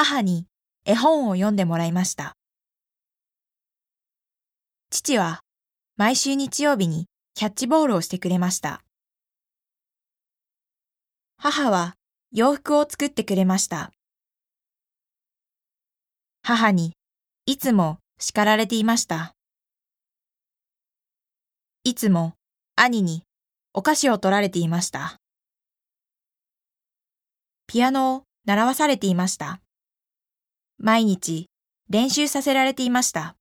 母に絵本を読んでもらいました。父は毎週日曜日にキャッチボールをしてくれました。母は洋服を作ってくれました。母にいつも叱られていました。いつも兄にお菓子を取られていました。ピアノを習わされていました。毎日練習させられていました。